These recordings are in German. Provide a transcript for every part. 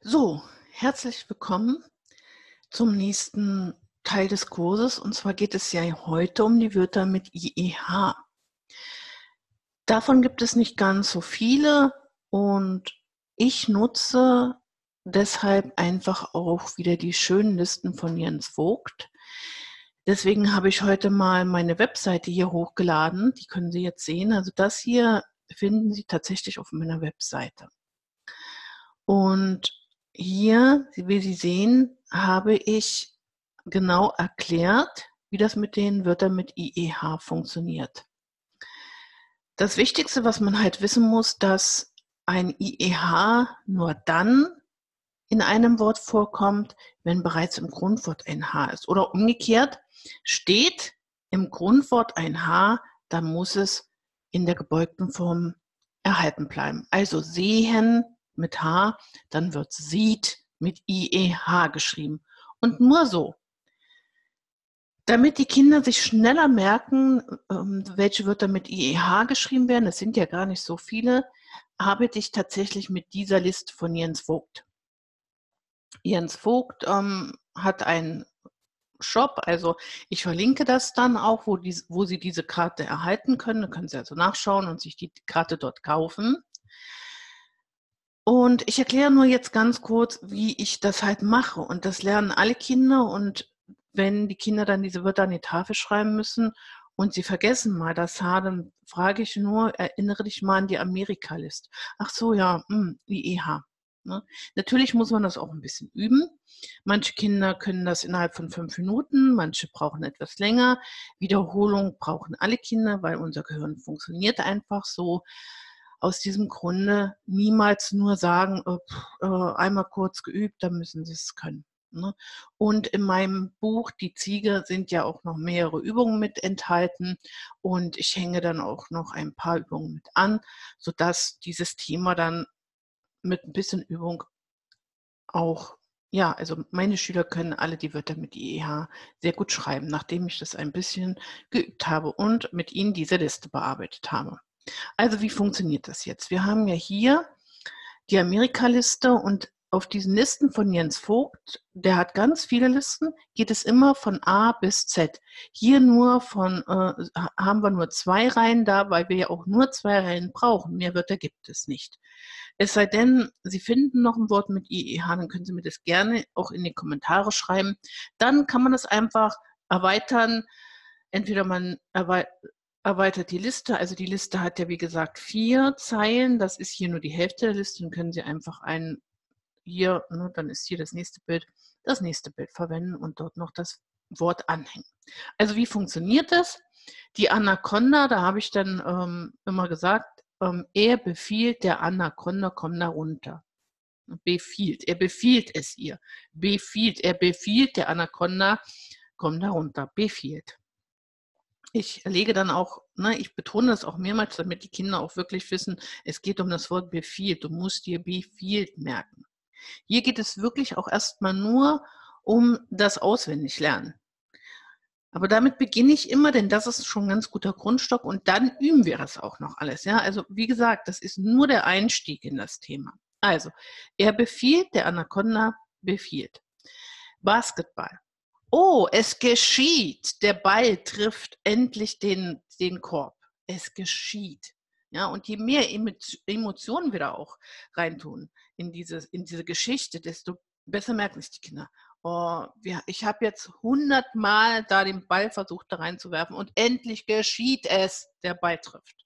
So, herzlich willkommen zum nächsten Teil des Kurses. Und zwar geht es ja heute um die Wörter mit IEH. Davon gibt es nicht ganz so viele und ich nutze deshalb einfach auch wieder die schönen Listen von Jens Vogt. Deswegen habe ich heute mal meine Webseite hier hochgeladen. Die können Sie jetzt sehen. Also das hier finden Sie tatsächlich auf meiner Webseite. Und hier, wie Sie sehen, habe ich genau erklärt, wie das mit den Wörtern mit IEH funktioniert. Das Wichtigste, was man halt wissen muss, dass ein IEH nur dann in einem Wort vorkommt, wenn bereits im Grundwort ein H ist. Oder umgekehrt, steht im Grundwort ein H, dann muss es in der gebeugten Form erhalten bleiben. Also sehen mit H, dann wird sieht mit IEH geschrieben. Und nur so. Damit die Kinder sich schneller merken, ähm, welche Wörter mit IEH geschrieben werden, es sind ja gar nicht so viele, arbeite ich tatsächlich mit dieser Liste von Jens Vogt. Jens Vogt ähm, hat einen Shop, also ich verlinke das dann auch, wo, die, wo Sie diese Karte erhalten können. Da können Sie also nachschauen und sich die Karte dort kaufen. Und ich erkläre nur jetzt ganz kurz, wie ich das halt mache. Und das lernen alle Kinder. Und wenn die Kinder dann diese Wörter an die Tafel schreiben müssen und sie vergessen mal das H, dann frage ich nur, erinnere dich mal an die Amerika-List. Ach so, ja, mh, hm, IEH. Ne? Natürlich muss man das auch ein bisschen üben. Manche Kinder können das innerhalb von fünf Minuten, manche brauchen etwas länger. Wiederholung brauchen alle Kinder, weil unser Gehirn funktioniert einfach so. Aus diesem Grunde niemals nur sagen, äh, äh, einmal kurz geübt, dann müssen sie es können. Ne? Und in meinem Buch Die Ziege sind ja auch noch mehrere Übungen mit enthalten und ich hänge dann auch noch ein paar Übungen mit an, sodass dieses Thema dann mit ein bisschen Übung auch, ja, also meine Schüler können alle die Wörter mit IEH sehr gut schreiben, nachdem ich das ein bisschen geübt habe und mit ihnen diese Liste bearbeitet habe. Also wie funktioniert das jetzt? Wir haben ja hier die Amerika-Liste und auf diesen Listen von Jens Vogt, der hat ganz viele Listen, geht es immer von A bis Z. Hier nur von, äh, haben wir nur zwei Reihen da, weil wir ja auch nur zwei Reihen brauchen. Mehr Wörter gibt es nicht. Es sei denn, Sie finden noch ein Wort mit IEH, dann können Sie mir das gerne auch in die Kommentare schreiben. Dann kann man das einfach erweitern. Entweder man erweitert die Liste. Also die Liste hat ja wie gesagt vier Zeilen. Das ist hier nur die Hälfte der Liste. Dann können Sie einfach einen hier, ne, dann ist hier das nächste Bild, das nächste Bild verwenden und dort noch das Wort anhängen. Also wie funktioniert das? Die Anaconda, da habe ich dann ähm, immer gesagt, ähm, er befiehlt der Anaconda, komm da runter. Befiehlt, er befiehlt es ihr. Befiehlt, er befiehlt der Anaconda, komm da runter. Befiehlt. Ich lege dann auch, ne, ich betone das auch mehrmals, damit die Kinder auch wirklich wissen, es geht um das Wort befiehlt. Du musst dir befiehlt merken. Hier geht es wirklich auch erstmal nur um das Auswendiglernen. Aber damit beginne ich immer, denn das ist schon ein ganz guter Grundstock und dann üben wir das auch noch alles. Ja, also wie gesagt, das ist nur der Einstieg in das Thema. Also, er befiehlt, der Anaconda befiehlt. Basketball. Oh, es geschieht. Der Ball trifft endlich den, den Korb. Es geschieht. Ja, und je mehr Emotionen wir da auch reintun in diese, in diese Geschichte, desto besser merken sich die Kinder. Oh, ich habe jetzt hundertmal da den Ball versucht da reinzuwerfen und endlich geschieht es, der Ball trifft.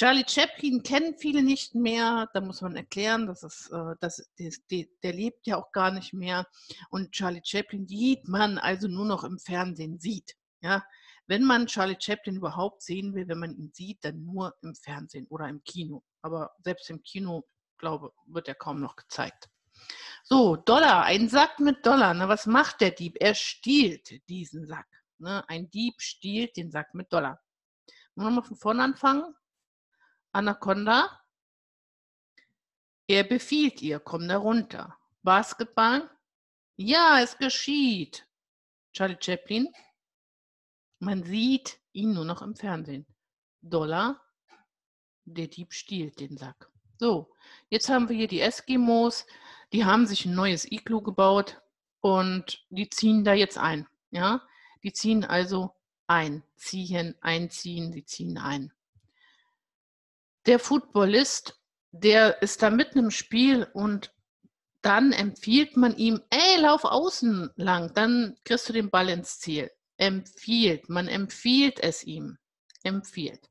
Charlie Chaplin kennen viele nicht mehr. Da muss man erklären, dass es, äh, dass der, lebt ja auch gar nicht mehr. Und Charlie Chaplin sieht man also nur noch im Fernsehen sieht. Ja, wenn man Charlie Chaplin überhaupt sehen will, wenn man ihn sieht, dann nur im Fernsehen oder im Kino. Aber selbst im Kino, glaube wird er kaum noch gezeigt. So, Dollar, ein Sack mit Dollar. Na, was macht der Dieb? Er stiehlt diesen Sack. Ne? Ein Dieb stiehlt den Sack mit Dollar. Wollen wir mal von vorne anfangen? Anaconda. Er befiehlt ihr, komm da runter. Basketball. Ja, es geschieht. Charlie Chaplin. Man sieht ihn nur noch im Fernsehen. Dollar, der Dieb stiehlt den Sack. So, jetzt haben wir hier die Eskimos, die haben sich ein neues Iglu gebaut und die ziehen da jetzt ein. Ja, die ziehen also ein, ziehen, einziehen, sie ziehen ein. Der Footballist, der ist da mitten im Spiel und dann empfiehlt man ihm, ey, lauf außen lang, dann kriegst du den Ball ins Ziel. Empfiehlt, man empfiehlt es ihm. Empfiehlt.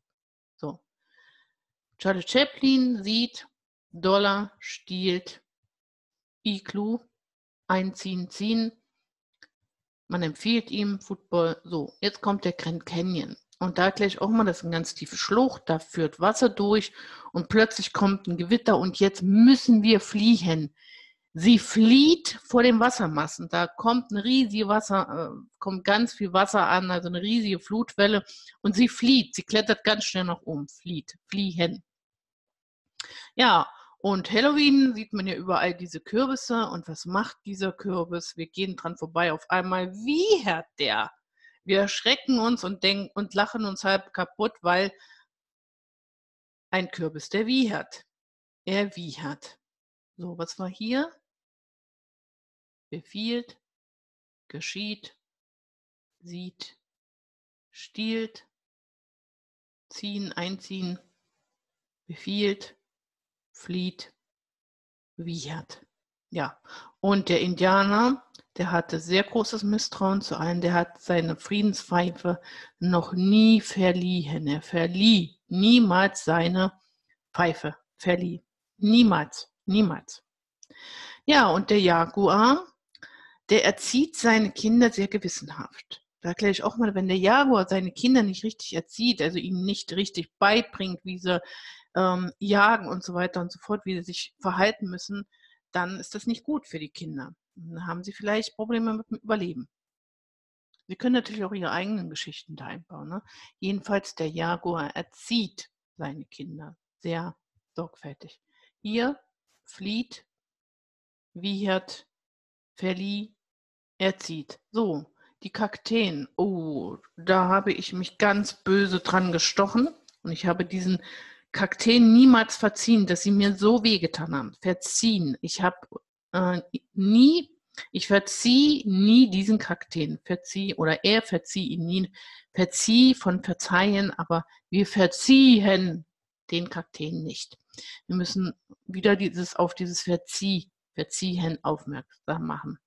So. Charlie Chaplin sieht, Dollar stiehlt, Iglu, einziehen, ziehen. Man empfiehlt ihm Football. So, jetzt kommt der Grand Canyon. Und da gleich auch mal, das ist eine ganz tiefe Schlucht, da führt Wasser durch und plötzlich kommt ein Gewitter und jetzt müssen wir fliehen. Sie flieht vor den Wassermassen. Da kommt ein riesiges Wasser, äh, kommt ganz viel Wasser an, also eine riesige Flutwelle und sie flieht. Sie klettert ganz schnell nach oben, flieht, fliehen. Ja, und Halloween sieht man ja überall diese Kürbisse. Und was macht dieser Kürbis? Wir gehen dran vorbei. Auf einmal wie hat der. Wir erschrecken uns und denken und lachen uns halb kaputt, weil ein Kürbis, der wie hat. Er wie hat. So, was war hier? Befiehlt, geschieht, sieht, stiehlt, ziehen, einziehen, befiehlt, flieht, wiehert. Ja, und der Indianer, der hatte sehr großes Misstrauen zu allen. Der hat seine Friedenspfeife noch nie verliehen. Er verlieh niemals seine Pfeife. Verlieh. Niemals. Niemals. Ja, und der Jaguar, der erzieht seine Kinder sehr gewissenhaft. Da erkläre ich auch mal, wenn der Jaguar seine Kinder nicht richtig erzieht, also ihnen nicht richtig beibringt, wie sie ähm, jagen und so weiter und so fort, wie sie sich verhalten müssen, dann ist das nicht gut für die Kinder. Dann haben sie vielleicht Probleme mit dem Überleben. Sie können natürlich auch ihre eigenen Geschichten da einbauen. Ne? Jedenfalls der Jaguar erzieht seine Kinder sehr sorgfältig. Hier flieht, wiehert, verlieh, erzieht. So, die Kakteen. Oh, da habe ich mich ganz böse dran gestochen und ich habe diesen Kakteen niemals verziehen, dass sie mir so wehgetan haben. Verziehen. Ich habe äh, nie, ich verzieh nie diesen Kakteen. Verzieh oder er verzieh ihn nie. Verzieh von verzeihen, aber wir verziehen den Kakteen nicht. Wir müssen wieder dieses auf dieses Verzieh, Verziehen aufmerksam machen.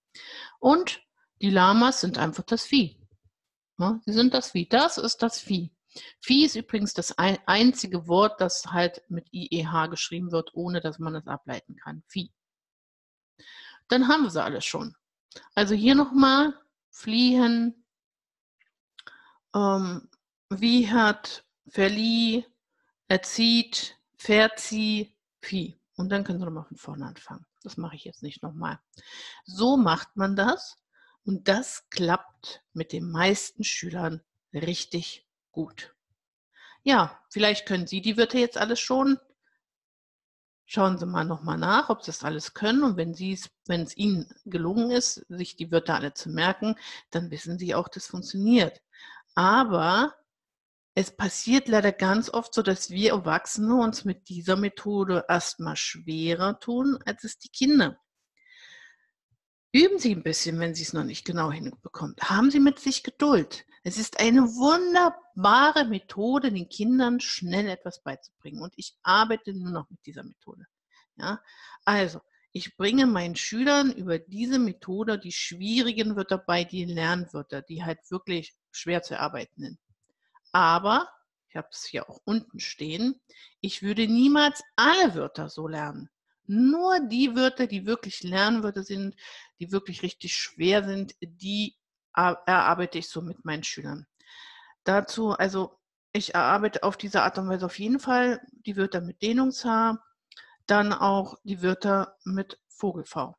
Und die Lamas sind einfach das Vieh. Ja, sie sind das Vieh. Das ist das Vieh. Vieh ist übrigens das einzige Wort, das halt mit IEH geschrieben wird, ohne dass man es ableiten kann. Vieh. Dann haben wir sie alles schon. Also hier nochmal fliehen, ähm, wie hat, verlieh, erzieht, verzieh, Vieh. Und dann können Sie nochmal von vorne anfangen. Das mache ich jetzt nicht nochmal. So macht man das und das klappt mit den meisten Schülern richtig gut. Ja, vielleicht können Sie die Wörter jetzt alles schon. Schauen Sie mal nochmal nach, ob Sie das alles können. Und wenn, Sie es, wenn es Ihnen gelungen ist, sich die Wörter alle zu merken, dann wissen Sie auch, das funktioniert. Aber es passiert leider ganz oft so, dass wir Erwachsene uns mit dieser Methode erstmal schwerer tun, als es die Kinder. Üben Sie ein bisschen, wenn Sie es noch nicht genau hinbekommen. Haben Sie mit sich Geduld. Es ist eine wunderbare Methode, den Kindern schnell etwas beizubringen. Und ich arbeite nur noch mit dieser Methode. Ja? Also, ich bringe meinen Schülern über diese Methode die schwierigen Wörter bei, die Lernwörter, die halt wirklich schwer zu erarbeiten sind. Aber, ich habe es hier auch unten stehen, ich würde niemals alle Wörter so lernen. Nur die Wörter, die wirklich Lernwörter sind, die wirklich richtig schwer sind, die erarbeite ich so mit meinen Schülern. Dazu, also ich erarbeite auf diese Art und Weise auf jeden Fall die Wörter mit Dehnungshaar, dann auch die Wörter mit Vogel-V.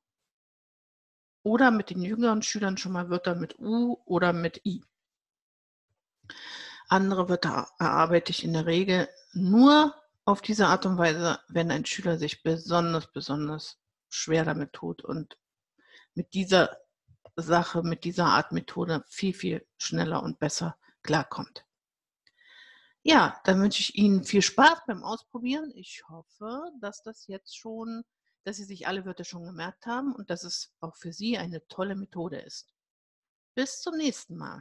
Oder mit den jüngeren Schülern schon mal Wörter mit U oder mit I. Andere Wörter erarbeite ich in der Regel nur auf diese Art und Weise, wenn ein Schüler sich besonders, besonders schwer damit tut und mit dieser Sache mit dieser Art Methode viel, viel schneller und besser klarkommt. Ja, dann wünsche ich Ihnen viel Spaß beim Ausprobieren. Ich hoffe, dass das jetzt schon dass Sie sich alle Wörter schon gemerkt haben und dass es auch für Sie eine tolle Methode ist. Bis zum nächsten Mal.